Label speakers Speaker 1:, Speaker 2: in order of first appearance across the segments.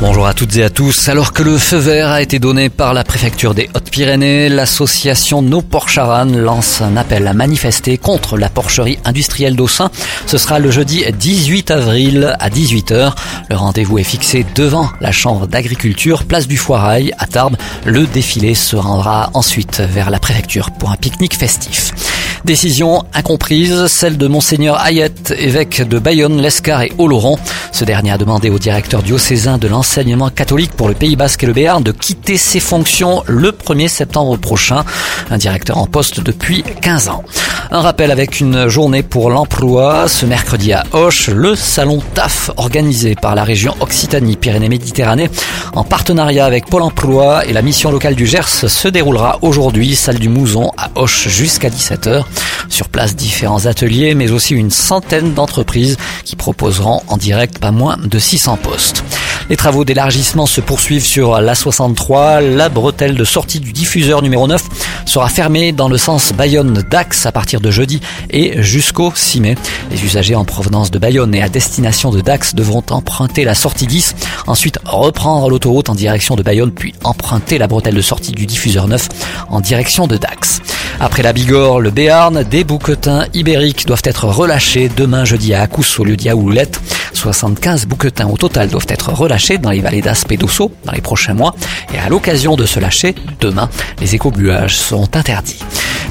Speaker 1: Bonjour à toutes et à tous. Alors que le feu vert a été donné par la préfecture des Hautes-Pyrénées, l'association Nos Porcharan lance un appel à manifester contre la porcherie industrielle d'Aussin. Ce sera le jeudi 18 avril à 18h. Le rendez-vous est fixé devant la chambre d'agriculture, place du Foirail à Tarbes. Le défilé se rendra ensuite vers la préfecture pour un pique-nique festif. Décision incomprise, celle de Monseigneur Hayet, évêque de Bayonne, Lescar et Oloron. Ce dernier a demandé au directeur diocésain de l'enseignement catholique pour le Pays Basque et le Béarn de quitter ses fonctions le 1er septembre prochain. Un directeur en poste depuis 15 ans. Un rappel avec une journée pour l'emploi. Ce mercredi à Hoche, le salon TAF organisé par la région Occitanie-Pyrénées-Méditerranée en partenariat avec Pôle emploi et la mission locale du Gers se déroulera aujourd'hui, salle du Mouzon à Hoche jusqu'à 17h. Sur place, différents ateliers, mais aussi une centaine d'entreprises qui proposeront en direct pas moins de 600 postes. Les travaux d'élargissement se poursuivent sur l'A63. La bretelle de sortie du diffuseur numéro 9 sera fermée dans le sens Bayonne-Dax à partir de jeudi et jusqu'au 6 mai. Les usagers en provenance de Bayonne et à destination de Dax devront emprunter la sortie 10, ensuite reprendre l'autoroute en direction de Bayonne, puis emprunter la bretelle de sortie du diffuseur 9 en direction de Dax. Après la Bigorre, le Béarn, des bouquetins ibériques doivent être relâchés demain jeudi à Acous au lieu d'Yaoulette. 75 bouquetins au total doivent être relâchés dans les vallées d'Aspe et d'Osso dans les prochains mois. Et à l'occasion de se lâcher, demain, les écobuages sont interdits.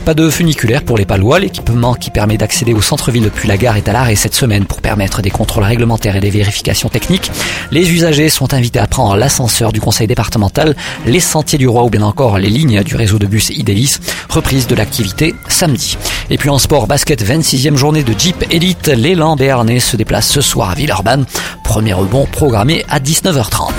Speaker 1: Pas de funiculaire pour les Palois. L'équipement qui permet d'accéder au centre-ville depuis la gare est à l'arrêt cette semaine pour permettre des contrôles réglementaires et des vérifications techniques. Les usagers sont invités à prendre l'ascenseur du conseil départemental, les sentiers du roi ou bien encore les lignes du réseau de bus Idélis. Reprise de l'activité samedi. Et puis en sport basket, 26e journée de Jeep Elite. L'élan béarnais se déplace ce soir à Villeurbanne. Premier rebond programmé à 19h30.